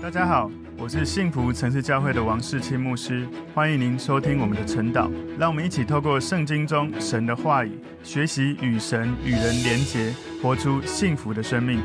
大家好，我是幸福城市教会的王世清牧师，欢迎您收听我们的晨祷。让我们一起透过圣经中神的话语，学习与神与人连结，活出幸福的生命。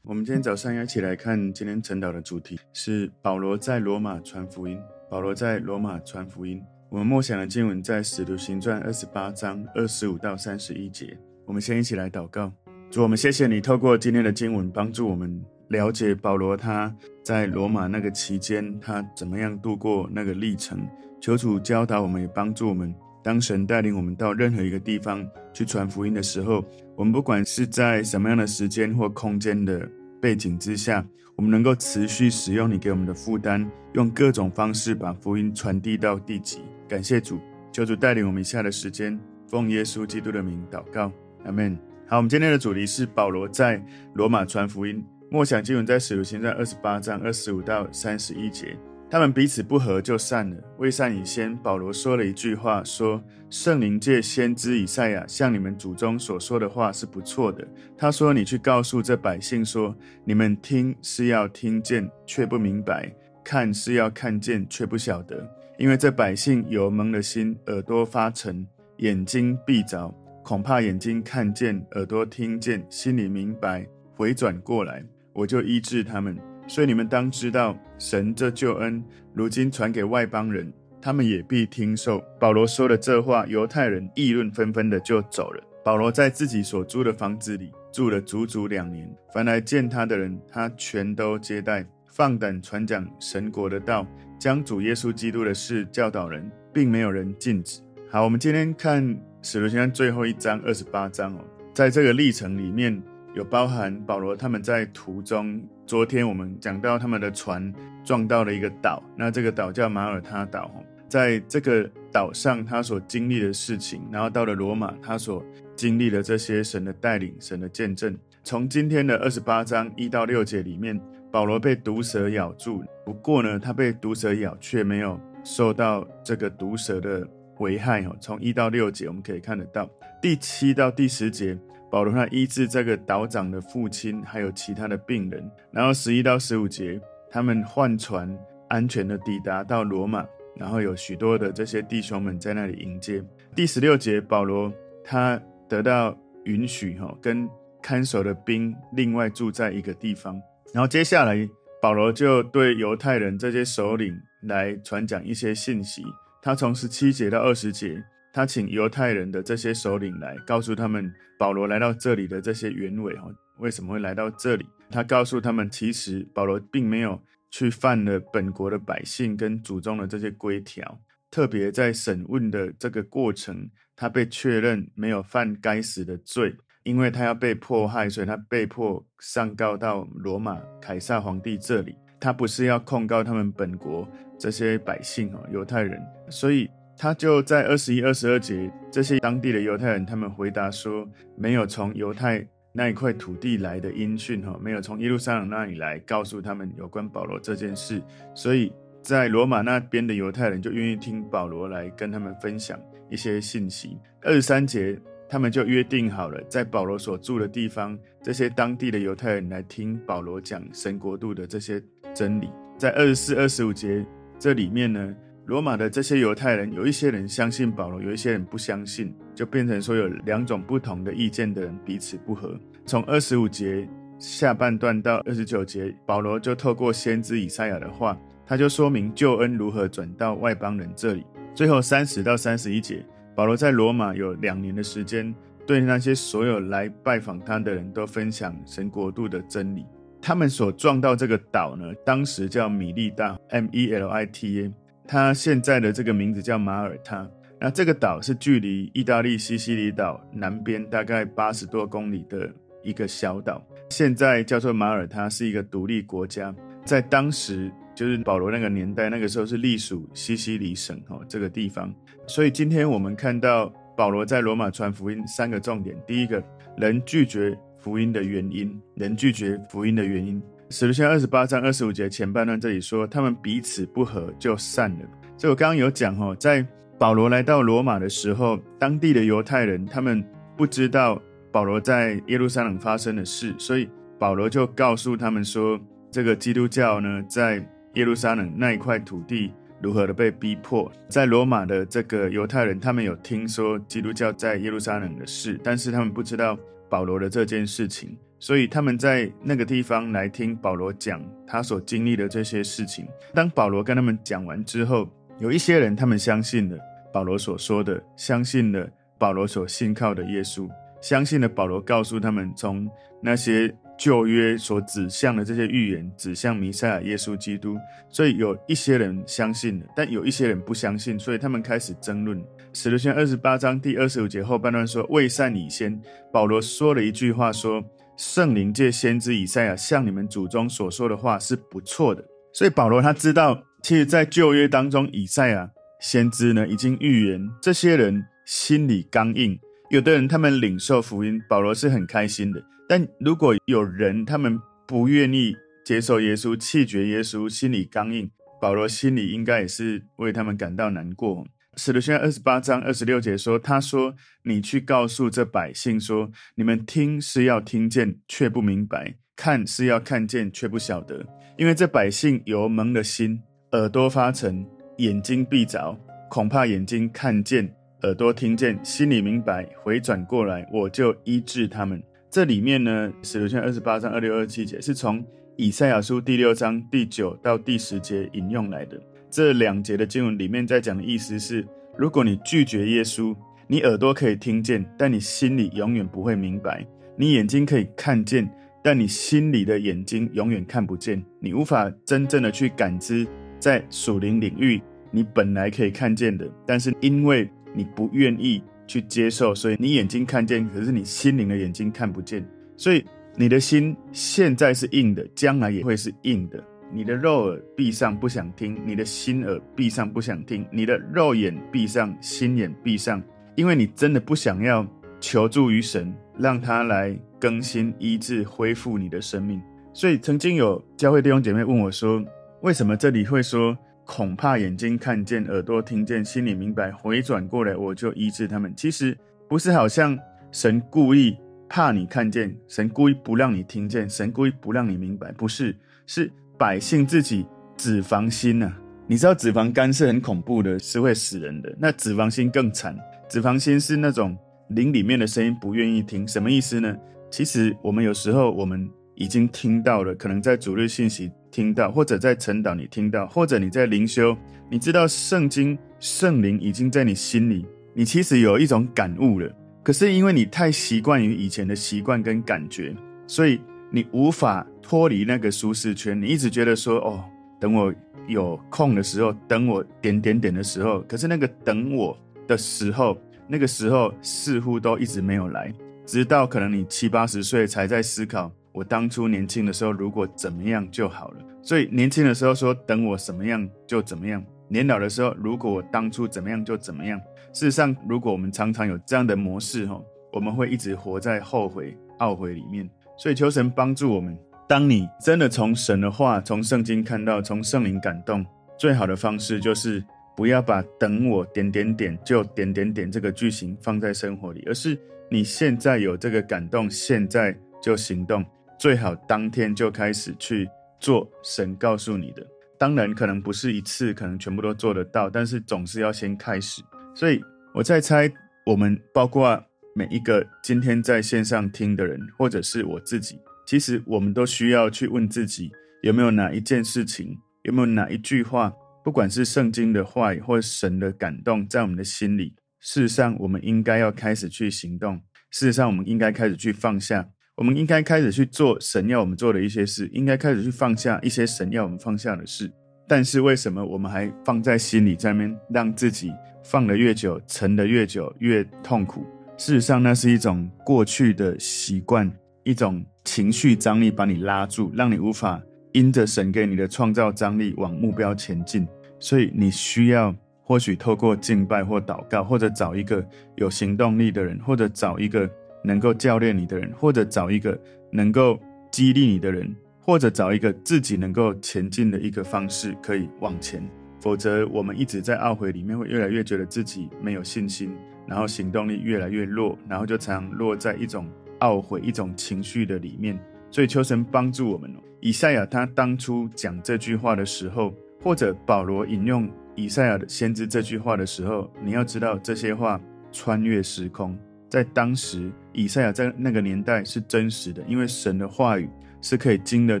我们今天早上要一起来看今天晨祷的主题是保罗在罗马传福音。保罗在罗马传福音。我们默想的经文在使徒行传二十八章二十五到三十一节。我们先一起来祷告。主，我们谢谢你透过今天的经文帮助我们。了解保罗他在罗马那个期间，他怎么样度过那个历程？求主教导我们，也帮助我们。当神带领我们到任何一个地方去传福音的时候，我们不管是在什么样的时间或空间的背景之下，我们能够持续使用你给我们的负担，用各种方式把福音传递到地极。感谢主，求主带领我们以下的时间，奉耶稣基督的名祷告，阿门。好，我们今天的主题是保罗在罗马传福音。默想经文在使徒行传二十八章二十五到三十一节，他们彼此不和就散了。未散以先，保罗说了一句话，说：“圣灵借先知以赛亚向你们祖宗所说的话是不错的。他说：你去告诉这百姓说，你们听是要听见，却不明白；看是要看见，却不晓得。因为这百姓有蒙了心，耳朵发沉，眼睛闭着，恐怕眼睛看见，耳朵听见，心里明白，回转过来。”我就医治他们，所以你们当知道，神这救恩如今传给外邦人，他们也必听受。保罗说了这话，犹太人议论纷纷的就走了。保罗在自己所租的房子里住了足足两年，凡来见他的人，他全都接待，放胆传讲神国的道，将主耶稣基督的事教导人，并没有人禁止。好，我们今天看使徒行传最后一章二十八章哦，在这个历程里面。有包含保罗他们在途中，昨天我们讲到他们的船撞到了一个岛，那这个岛叫马耳他岛。在这个岛上，他所经历的事情，然后到了罗马，他所经历的这些神的带领、神的见证。从今天的二十八章一到六节里面，保罗被毒蛇咬住，不过呢，他被毒蛇咬却没有受到这个毒蛇的危害。从一到六节我们可以看得到，第七到第十节。保罗他医治这个岛长的父亲，还有其他的病人。然后十一到十五节，他们换船安全的抵达到罗马，然后有许多的这些弟兄们在那里迎接。第十六节，保罗他得到允许哈，跟看守的兵另外住在一个地方。然后接下来，保罗就对犹太人这些首领来传讲一些信息。他从十七节到二十节。他请犹太人的这些首领来告诉他们保罗来到这里的这些原委哈，为什么会来到这里？他告诉他们，其实保罗并没有去犯了本国的百姓跟祖宗的这些规条，特别在审问的这个过程，他被确认没有犯该死的罪，因为他要被迫害，所以他被迫上告到罗马凯撒皇帝这里。他不是要控告他们本国这些百姓哈，犹太人，所以。他就在二十一、二十二节，这些当地的犹太人，他们回答说，没有从犹太那一块土地来的音讯，哈，没有从耶路撒冷那里来告诉他们有关保罗这件事，所以在罗马那边的犹太人就愿意听保罗来跟他们分享一些信息。二十三节，他们就约定好了，在保罗所住的地方，这些当地的犹太人来听保罗讲神国度的这些真理。在二十四、二十五节这里面呢。罗马的这些犹太人，有一些人相信保罗，有一些人不相信，就变成说有两种不同的意见的人彼此不和。从二十五节下半段到二十九节，保罗就透过先知以赛亚的话，他就说明救恩如何转到外邦人这里。最后三十到三十一节，保罗在罗马有两年的时间，对那些所有来拜访他的人都分享神国度的真理。他们所撞到这个岛呢，当时叫米利大 （M-E-L-I-T-A）。它现在的这个名字叫马耳他，那这个岛是距离意大利西西里岛南边大概八十多公里的一个小岛，现在叫做马耳他，是一个独立国家。在当时，就是保罗那个年代，那个时候是隶属西西里省哦这个地方。所以今天我们看到保罗在罗马传福音三个重点：第一个，人拒绝福音的原因；人拒绝福音的原因。使徒行二十八章二十五节前半段这里说，他们彼此不和就散了。所以我刚刚有讲哦，在保罗来到罗马的时候，当地的犹太人他们不知道保罗在耶路撒冷发生的事，所以保罗就告诉他们说，这个基督教呢，在耶路撒冷那一块土地如何的被逼迫。在罗马的这个犹太人，他们有听说基督教在耶路撒冷的事，但是他们不知道保罗的这件事情，所以他们在那个地方来听保罗讲他所经历的这些事情。当保罗跟他们讲完之后，有一些人他们相信了保罗所说的，相信了保罗所信靠的耶稣。相信了保罗告诉他们，从那些旧约所指向的这些预言，指向弥赛亚耶稣基督。所以有一些人相信了，但有一些人不相信，所以他们开始争论。使徒行二十八章第二十五节后半段说：“未善以先，保罗说了一句话，说圣灵借先知以赛亚向你们祖宗所说的话是不错的。”所以保罗他知道，其实，在旧约当中，以赛亚先知呢已经预言这些人心里刚硬。有的人他们领受福音，保罗是很开心的。但如果有人他们不愿意接受耶稣，弃绝耶稣，心里刚硬，保罗心里应该也是为他们感到难过。使徒行传二十八章二十六节说：“他说，你去告诉这百姓说，你们听是要听见，却不明白；看是要看见，却不晓得。因为这百姓有蒙了心，耳朵发沉，眼睛闭着，恐怕眼睛看见。”耳朵听见，心里明白，回转过来，我就医治他们。这里面呢，使徒行二十八章二六二七节是从以赛亚书第六章第九到第十节引用来的。这两节的经文里面在讲的意思是：如果你拒绝耶稣，你耳朵可以听见，但你心里永远不会明白；你眼睛可以看见，但你心里的眼睛永远看不见。你无法真正的去感知，在属灵领域你本来可以看见的，但是因为你不愿意去接受，所以你眼睛看见，可是你心灵的眼睛看不见。所以你的心现在是硬的，将来也会是硬的。你的肉耳闭上不想听，你的心耳闭上不想听，你的肉眼闭上，心眼闭上，因为你真的不想要求助于神，让他来更新、医治、恢复你的生命。所以曾经有教会弟兄姐妹问我说：“为什么这里会说？”恐怕眼睛看见，耳朵听见，心里明白，回转过来，我就医治他们。其实不是好像神故意怕你看见，神故意不让你听见，神故意不让你明白，不是，是百姓自己脂肪心呐、啊。你知道脂肪肝是很恐怖的，是会死人的。那脂肪心更惨，脂肪心是那种灵里面的声音不愿意听，什么意思呢？其实我们有时候我们已经听到了，可能在主日信息。听到，或者在晨祷你听到，或者你在灵修，你知道圣经圣灵已经在你心里，你其实有一种感悟了。可是因为你太习惯于以前的习惯跟感觉，所以你无法脱离那个舒适圈。你一直觉得说，哦，等我有空的时候，等我点点点的时候，可是那个等我的时候，那个时候似乎都一直没有来，直到可能你七八十岁才在思考。我当初年轻的时候，如果怎么样就好了。所以年轻的时候说等我什么样就怎么样，年老的时候，如果我当初怎么样就怎么样。事实上，如果我们常常有这样的模式，哈，我们会一直活在后悔、懊悔里面。所以求神帮助我们。当你真的从神的话、从圣经看到、从圣灵感动，最好的方式就是不要把等我点点点就点点点这个句型放在生活里，而是你现在有这个感动，现在就行动。最好当天就开始去做神告诉你的，当然可能不是一次，可能全部都做得到，但是总是要先开始。所以我在猜，我们包括每一个今天在线上听的人，或者是我自己，其实我们都需要去问自己，有没有哪一件事情，有没有哪一句话，不管是圣经的话语或神的感动，在我们的心里，事实上我们应该要开始去行动，事实上我们应该开始去放下。我们应该开始去做神要我们做的一些事，应该开始去放下一些神要我们放下的事。但是为什么我们还放在心里，在那边让自己放得越久，沉得越久，越痛苦？事实上，那是一种过去的习惯，一种情绪张力把你拉住，让你无法因着神给你的创造张力往目标前进。所以你需要或许透过敬拜或祷告，或者找一个有行动力的人，或者找一个。能够教练你的人，或者找一个能够激励你的人，或者找一个自己能够前进的一个方式，可以往前。否则，我们一直在懊悔里面，会越来越觉得自己没有信心，然后行动力越来越弱，然后就常常落在一种懊悔、一种情绪的里面。所以求神帮助我们哦。以赛亚他当初讲这句话的时候，或者保罗引用以赛亚的先知这句话的时候，你要知道这些话穿越时空，在当时以赛亚在那个年代是真实的，因为神的话语是可以经得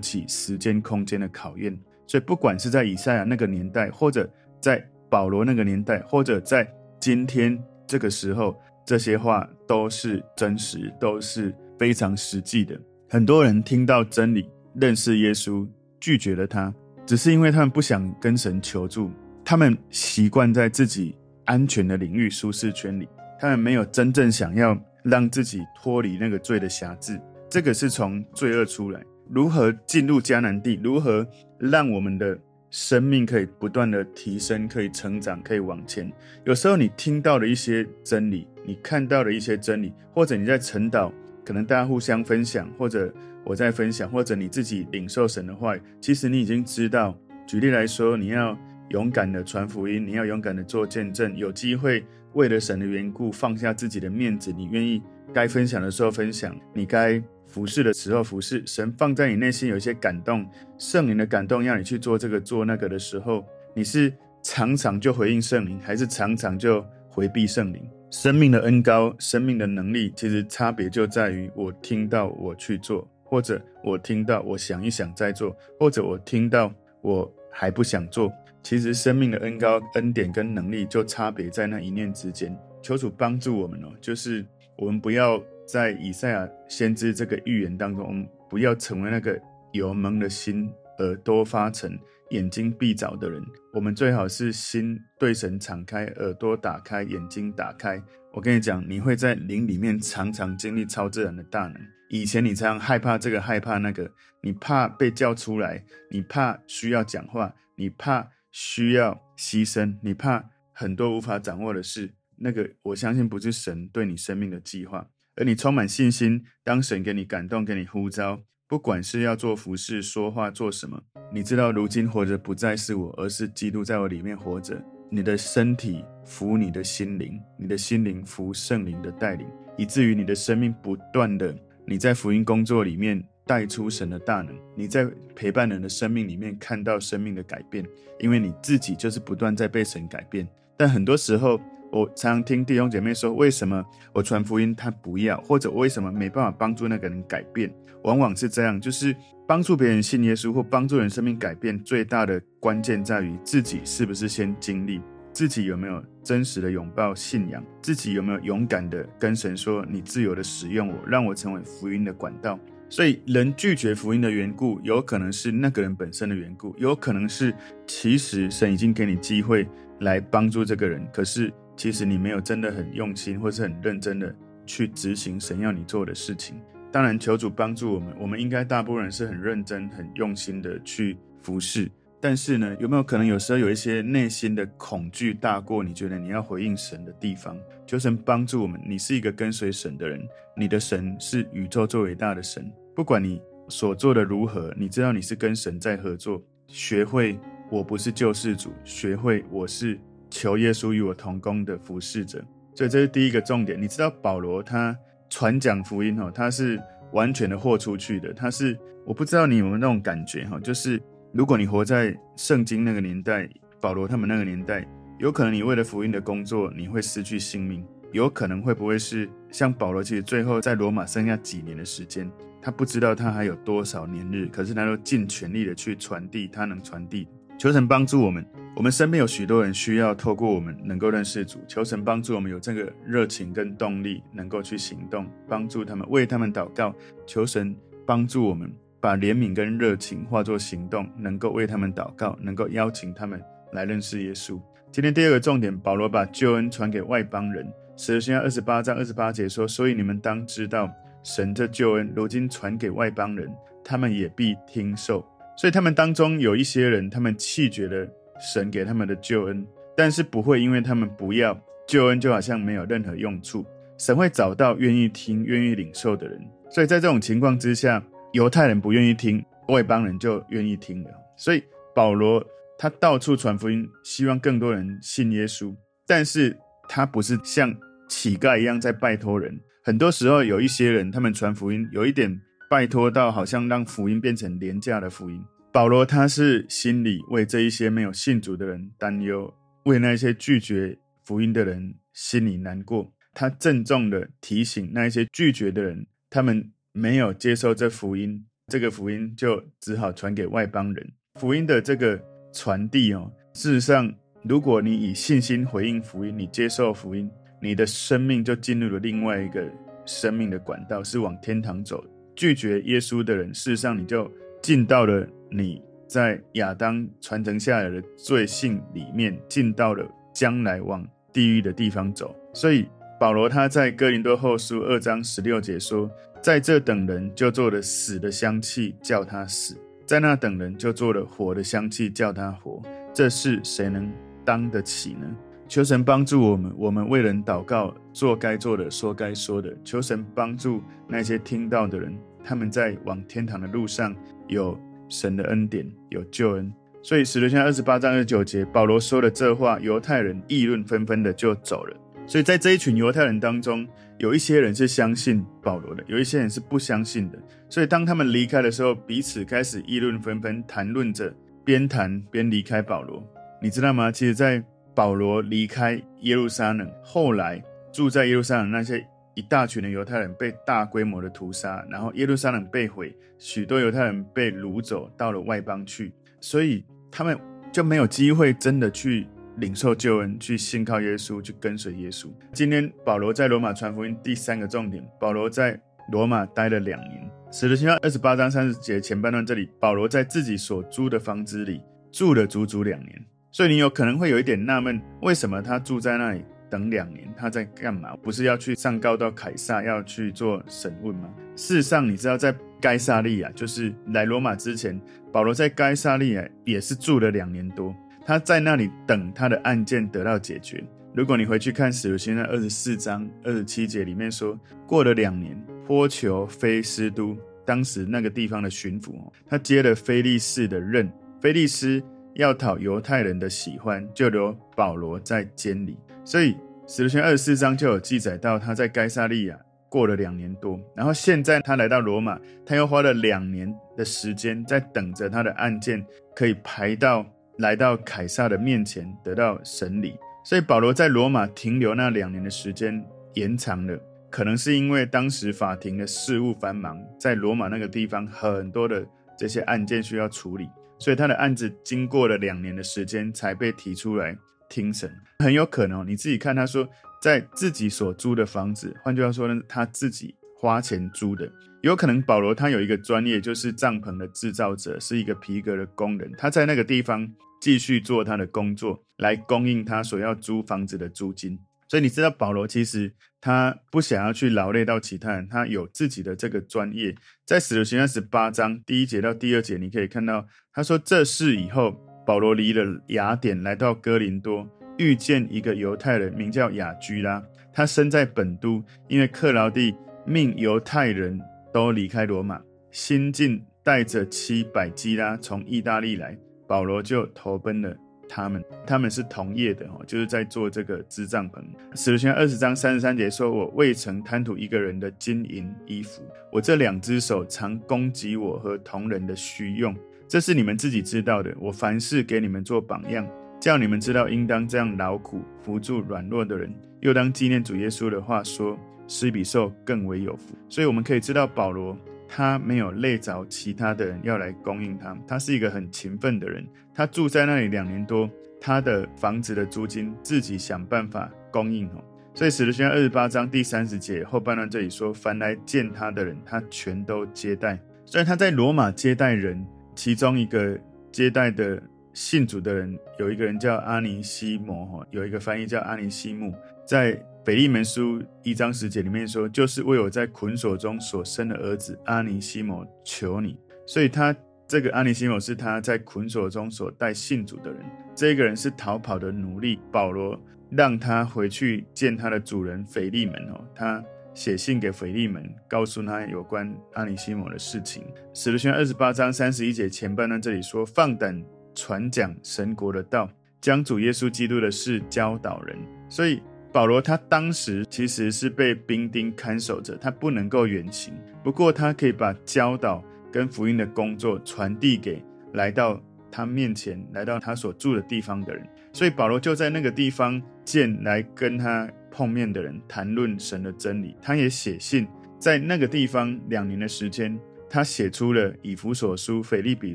起时间空间的考验。所以不管是在以赛亚那个年代，或者在保罗那个年代，或者在今天这个时候，这些话都是真实，都是非常实际的。很多人听到真理，认识耶稣，拒绝了他，只是因为他们不想跟神求助，他们习惯在自己安全的领域、舒适圈里，他们没有真正想要让自己脱离那个罪的辖制。这个是从罪恶出来，如何进入迦南地，如何让我们的生命可以不断的提升，可以成长，可以往前。有时候你听到的一些真理，你看到的一些真理，或者你在晨祷。可能大家互相分享，或者我在分享，或者你自己领受神的话，其实你已经知道。举例来说，你要勇敢的传福音，你要勇敢的做见证，有机会为了神的缘故放下自己的面子，你愿意该分享的时候分享，你该服侍的时候服侍。神放在你内心有一些感动，圣灵的感动，让你去做这个做那个的时候，你是常常就回应圣灵，还是常常就回避圣灵？生命的恩高，生命的能力，其实差别就在于我听到我去做，或者我听到我想一想再做，或者我听到我还不想做。其实生命的恩高、恩典跟能力就差别在那一念之间。求主帮助我们哦，就是我们不要在以赛亚先知这个预言当中，不要成为那个有蒙的心，耳朵发沉。眼睛闭着的人，我们最好是心对神敞开，耳朵打开，眼睛打开。我跟你讲，你会在灵里面常常经历超自然的大能。以前你常常害怕这个，害怕那个，你怕被叫出来，你怕需要讲话，你怕需要牺牲，你怕很多无法掌握的事。那个，我相信不是神对你生命的计划，而你充满信心，当神给你感动，给你呼召。不管是要做服事、说话、做什么，你知道，如今活着不再是我，而是基督在我里面活着。你的身体服你的心灵，你的心灵服圣灵的带领，以至于你的生命不断的你在福音工作里面带出神的大能，你在陪伴人的生命里面看到生命的改变，因为你自己就是不断在被神改变。但很多时候，我常常听弟兄姐妹说，为什么我传福音他不要，或者为什么没办法帮助那个人改变？往往是这样，就是帮助别人信耶稣或帮助人生命改变，最大的关键在于自己是不是先经历，自己有没有真实的拥抱信仰，自己有没有勇敢的跟神说，你自由的使用我，让我成为福音的管道。所以人拒绝福音的缘故，有可能是那个人本身的缘故，有可能是其实神已经给你机会来帮助这个人，可是。其实你没有真的很用心，或是很认真的去执行神要你做的事情。当然，求主帮助我们，我们应该大部分人是很认真、很用心的去服侍。但是呢，有没有可能有时候有一些内心的恐惧大过你觉得你要回应神的地方？求神帮助我们。你是一个跟随神的人，你的神是宇宙最伟大的神。不管你所做的如何，你知道你是跟神在合作。学会我不是救世主，学会我是。求耶稣与我同工的服侍者，所以这是第一个重点。你知道保罗他传讲福音哦，他是完全的豁出去的。他是我不知道你有没有那种感觉哈，就是如果你活在圣经那个年代，保罗他们那个年代，有可能你为了福音的工作，你会失去性命。有可能会不会是像保罗，其实最后在罗马剩下几年的时间，他不知道他还有多少年日，可是他都尽全力的去传递他能传递。求神帮助我们。我们身边有许多人需要透过我们能够认识主，求神帮助我们有这个热情跟动力，能够去行动，帮助他们，为他们祷告。求神帮助我们把怜悯跟热情化作行动，能够为他们祷告，能够邀请他们来认识耶稣。今天第二个重点，保罗把救恩传给外邦人。使徒行传二十八章二十八节说：“所以你们当知道，神的救恩如今传给外邦人，他们也必听受。所以他们当中有一些人，他们弃绝了。”神给他们的救恩，但是不会因为他们不要救恩，就好像没有任何用处。神会找到愿意听、愿意领受的人。所以在这种情况之下，犹太人不愿意听，外邦人就愿意听了。所以保罗他到处传福音，希望更多人信耶稣。但是他不是像乞丐一样在拜托人。很多时候有一些人，他们传福音有一点拜托到好像让福音变成廉价的福音。保罗他是心里为这一些没有信主的人担忧，为那些拒绝福音的人心里难过。他郑重的提醒那一些拒绝的人，他们没有接受这福音，这个福音就只好传给外邦人。福音的这个传递哦，事实上，如果你以信心回应福音，你接受福音，你的生命就进入了另外一个生命的管道，是往天堂走。拒绝耶稣的人，事实上你就进到了你在亚当传承下来的罪性里面，进到了将来往地狱的地方走。所以保罗他在哥林多后书二章十六节说：“在这等人就做了死的香气，叫他死。”在那等人就做了火的香气，叫他活。这事谁能当得起呢？求神帮助我们，我们为人祷告，做该做的，说该说的。求神帮助那些听到的人，他们在往天堂的路上有神的恩典，有救恩。所以使徒行二十八章二十九节，保罗说了这话，犹太人议论纷纷的就走了。所以在这一群犹太人当中，有一些人是相信保罗的，有一些人是不相信的。所以当他们离开的时候，彼此开始议论纷纷，谈论着，边谈边离开保罗。你知道吗？其实，在保罗离开耶路撒冷，后来住在耶路撒冷那些一大群的犹太人被大规模的屠杀，然后耶路撒冷被毁，许多犹太人被掳走到了外邦去，所以他们就没有机会真的去。领受救恩，去信靠耶稣，去跟随耶稣。今天保罗在罗马传福音第三个重点，保罗在罗马待了两年。使徒行传二十八章三十节前半段这里，保罗在自己所租的房子里住了足足两年。所以你有可能会有一点纳闷，为什么他住在那里等两年？他在干嘛？不是要去上告到凯撒，要去做审问吗？事实上，你知道在该撒利亚，就是来罗马之前，保罗在该撒利亚也是住了两年多。他在那里等他的案件得到解决。如果你回去看《使徒行传》二十四章二十七节里面说，过了两年，波求菲斯都当时那个地方的巡抚，他接了菲利士的任，菲利斯要讨犹太人的喜欢，就留保罗在监里。所以《使徒行传》二十四章就有记载到他在该撒利亚过了两年多，然后现在他来到罗马，他又花了两年的时间在等着他的案件可以排到。来到凯撒的面前得到审理，所以保罗在罗马停留那两年的时间延长了，可能是因为当时法庭的事务繁忙，在罗马那个地方很多的这些案件需要处理，所以他的案子经过了两年的时间才被提出来听审。很有可能你自己看，他说在自己所租的房子，换句话说呢，他自己花钱租的。有可能保罗他有一个专业，就是帐篷的制造者，是一个皮革的工人，他在那个地方继续做他的工作，来供应他所要租房子的租金。所以你知道保罗其实他不想要去劳累到其他人，他有自己的这个专业。在使徒行传十八章第一节到第二节，你可以看到他说，这事以后，保罗离了雅典，来到哥林多，遇见一个犹太人，名叫雅居拉，他生在本都，因为克劳地命犹太人。都离开罗马，新近带着妻百基拉从意大利来，保罗就投奔了他们。他们是同业的哦，就是在做这个织帐篷。使徒行二十章三十三节说：“我未曾贪图一个人的金银衣服，我这两只手常供给我和同人的需用，这是你们自己知道的。我凡事给你们做榜样，叫你们知道应当这样劳苦，扶助软弱的人，又当纪念主耶稣的话说。”施比受更为有福，所以我们可以知道保罗他没有累着其他的人要来供应他，他是一个很勤奋的人。他住在那里两年多，他的房子的租金自己想办法供应哦。所以使徒行传二十八章第三十节后半段这里说，凡来见他的人，他全都接待。所以他在罗马接待人，其中一个接待的信主的人，有一个人叫阿尼西摩哈，有一个翻译叫阿尼西木，在。腓利门书一章十节里面说，就是为我在捆锁中所生的儿子阿尼西摩求你。所以他这个阿尼西摩是他在捆锁中所带信主的人。这个人是逃跑的奴隶，保罗让他回去见他的主人腓利门哦。他写信给腓利门，告诉他有关阿尼西摩的事情。使徒行二十八章三十一节前半段这里说，放胆传讲神国的道，将主耶稣基督的事教导人。所以。保罗他当时其实是被兵丁看守着，他不能够远行。不过他可以把教导跟福音的工作传递给来到他面前、来到他所住的地方的人。所以保罗就在那个地方见来跟他碰面的人，谈论神的真理。他也写信，在那个地方两年的时间，他写出了以弗所书、腓立比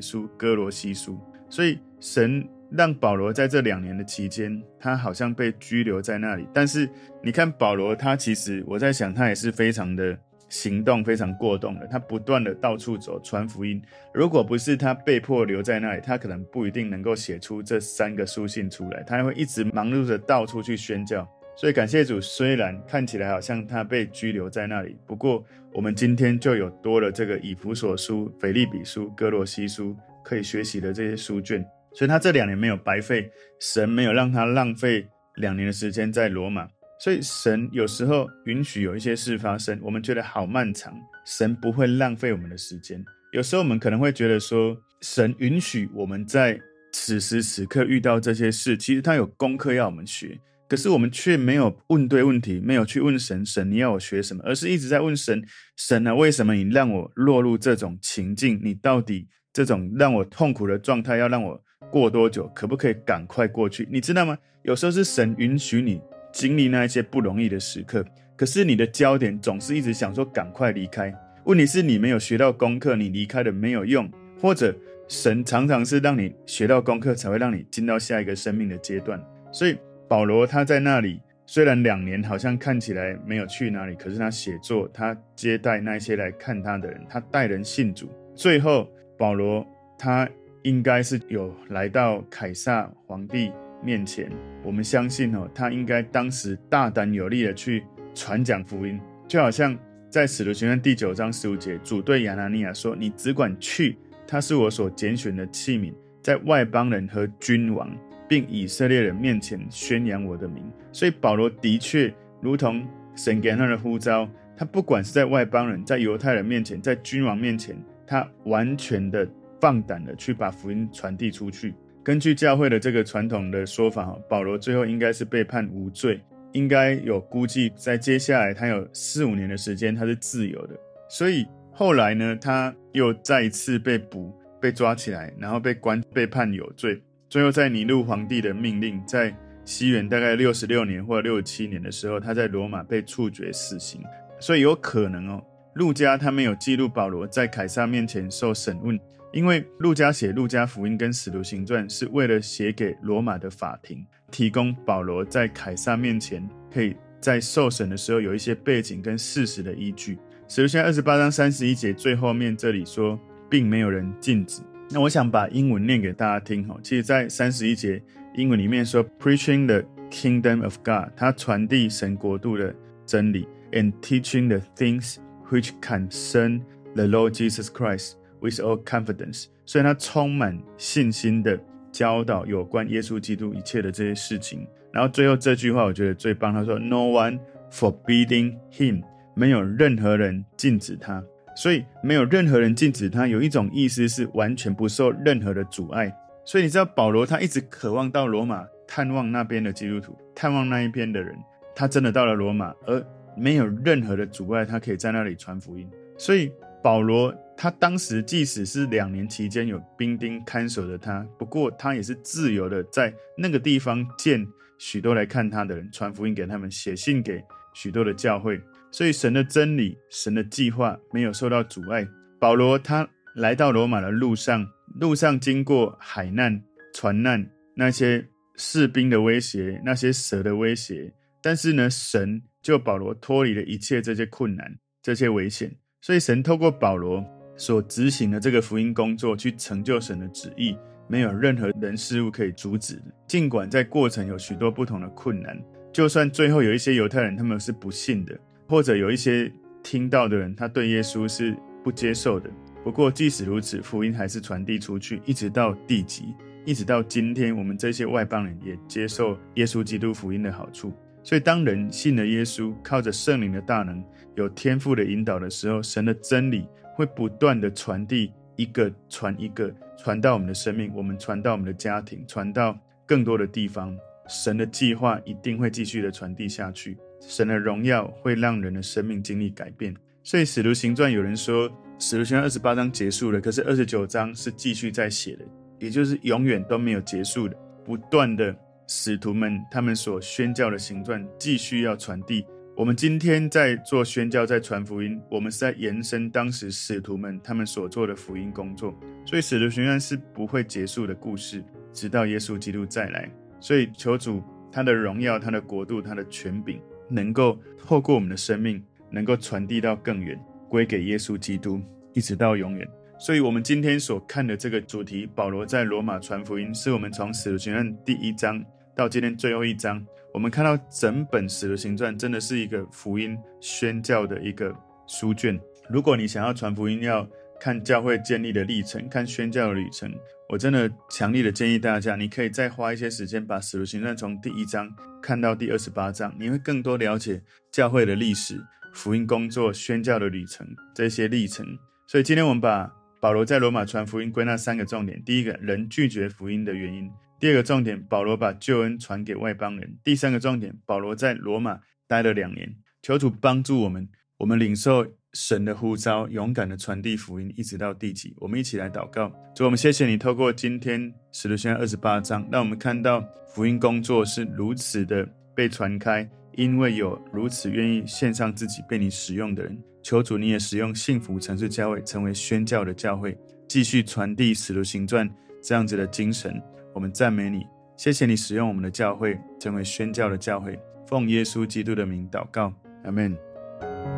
书、哥罗西书。所以神让保罗在这两年的期间，他好像被拘留在那里。但是你看保罗，他其实我在想，他也是非常的行动，非常过动的。他不断的到处走，传福音。如果不是他被迫留在那里，他可能不一定能够写出这三个书信出来。他还会一直忙碌着到处去宣教。所以感谢主，虽然看起来好像他被拘留在那里，不过我们今天就有多了这个以弗所书、腓利比书、哥罗西书可以学习的这些书卷，所以他这两年没有白费，神没有让他浪费两年的时间在罗马。所以神有时候允许有一些事发生，我们觉得好漫长，神不会浪费我们的时间。有时候我们可能会觉得说，神允许我们在此时此刻遇到这些事，其实他有功课要我们学。可是我们却没有问对问题，没有去问神，神你要我学什么？而是一直在问神，神啊，为什么你让我落入这种情境？你到底这种让我痛苦的状态要让我过多久？可不可以赶快过去？你知道吗？有时候是神允许你经历那一些不容易的时刻，可是你的焦点总是一直想说赶快离开。问题是你没有学到功课，你离开了没有用，或者神常常是让你学到功课，才会让你进到下一个生命的阶段，所以。保罗他在那里，虽然两年好像看起来没有去哪里，可是他写作，他接待那些来看他的人，他带人信主。最后，保罗他应该是有来到凯撒皇帝面前。我们相信哦，他应该当时大胆有力的去传讲福音，就好像在使徒行传第九章十五节，主对亚拿尼亚说：“你只管去，他是我所拣选的器皿，在外邦人和君王。”并以色列人面前宣扬我的名，所以保罗的确如同神给他的呼召，他不管是在外邦人、在犹太人面前、在君王面前，他完全的放胆的去把福音传递出去。根据教会的这个传统的说法，保罗最后应该是被判无罪，应该有估计在接下来他有四五年的时间他是自由的。所以后来呢，他又再一次被捕、被抓起来，然后被关、被判有罪。最后，在尼禄皇帝的命令，在西元大概六十六年或六七年的时候，他在罗马被处决死刑。所以有可能哦，路加他没有记录保罗在凯撒面前受审问，因为路加写路加福音跟使徒行传是为了写给罗马的法庭，提供保罗在凯撒面前可以在受审的时候有一些背景跟事实的依据。使徒行二十八章三十一节最后面这里说，并没有人禁止。那我想把英文念给大家听哈，其实，在三十一节英文里面说，preaching the kingdom of God，他传递神国度的真理，and teaching the things which concern the Lord Jesus Christ with all confidence，所以他充满信心的教导有关耶稣基督一切的这些事情。然后最后这句话我觉得最棒，他说，No one forbidding him，没有任何人禁止他。所以没有任何人禁止他，有一种意思是完全不受任何的阻碍。所以你知道保罗他一直渴望到罗马探望那边的基督徒，探望那一边的人。他真的到了罗马，而没有任何的阻碍，他可以在那里传福音。所以保罗他当时即使是两年期间有兵丁看守着他，不过他也是自由的在那个地方见许多来看他的人，传福音给他们，写信给许多的教会。所以，神的真理、神的计划没有受到阻碍。保罗他来到罗马的路上，路上经过海难、船难，那些士兵的威胁，那些蛇的威胁，但是呢，神就保罗脱离了一切这些困难、这些危险。所以，神透过保罗所执行的这个福音工作，去成就神的旨意，没有任何人事物可以阻止。尽管在过程有许多不同的困难，就算最后有一些犹太人他们是不信的。或者有一些听到的人，他对耶稣是不接受的。不过，即使如此，福音还是传递出去，一直到地极，一直到今天，我们这些外邦人也接受耶稣基督福音的好处。所以，当人信了耶稣，靠着圣灵的大能，有天赋的引导的时候，神的真理会不断的传递，一个传一个，传到我们的生命，我们传到我们的家庭，传到更多的地方。神的计划一定会继续的传递下去，神的荣耀会让人的生命经历改变。所以《使徒行传》有人说，《使徒行传》二十八章结束了，可是二十九章是继续在写的，也就是永远都没有结束的，不断的使徒们他们所宣教的行传继续要传递。我们今天在做宣教，在传福音，我们是在延伸当时使徒们他们所做的福音工作。所以使徒行传是不会结束的故事，直到耶稣基督再来。所以求主他的荣耀、他的国度、他的权柄，能够透过我们的生命，能够传递到更远，归给耶稣基督，一直到永远。所以，我们今天所看的这个主题，保罗在罗马传福音，是我们从使徒行传第一章到今天最后一章。我们看到整本《使徒行传》真的是一个福音宣教的一个书卷。如果你想要传福音，要看教会建立的历程，看宣教的旅程，我真的强烈的建议大家，你可以再花一些时间，把《使徒行传》从第一章看到第二十八章，你会更多了解教会的历史、福音工作、宣教的旅程这些历程。所以今天我们把保罗在罗马传福音归纳三个重点：第一个，人拒绝福音的原因。第二个重点，保罗把救恩传给外邦人。第三个重点，保罗在罗马待了两年。求主帮助我们，我们领受神的呼召，勇敢的传递福音，一直到地极。我们一起来祷告，主，我们谢谢你，透过今天使徒行二十八章，让我们看到福音工作是如此的被传开，因为有如此愿意献上自己被你使用的人。求主，你也使用幸福城市教会成为宣教的教会，继续传递使徒行传这样子的精神。我们赞美你，谢谢你使用我们的教会成为宣教的教会，奉耶稣基督的名祷告，阿门。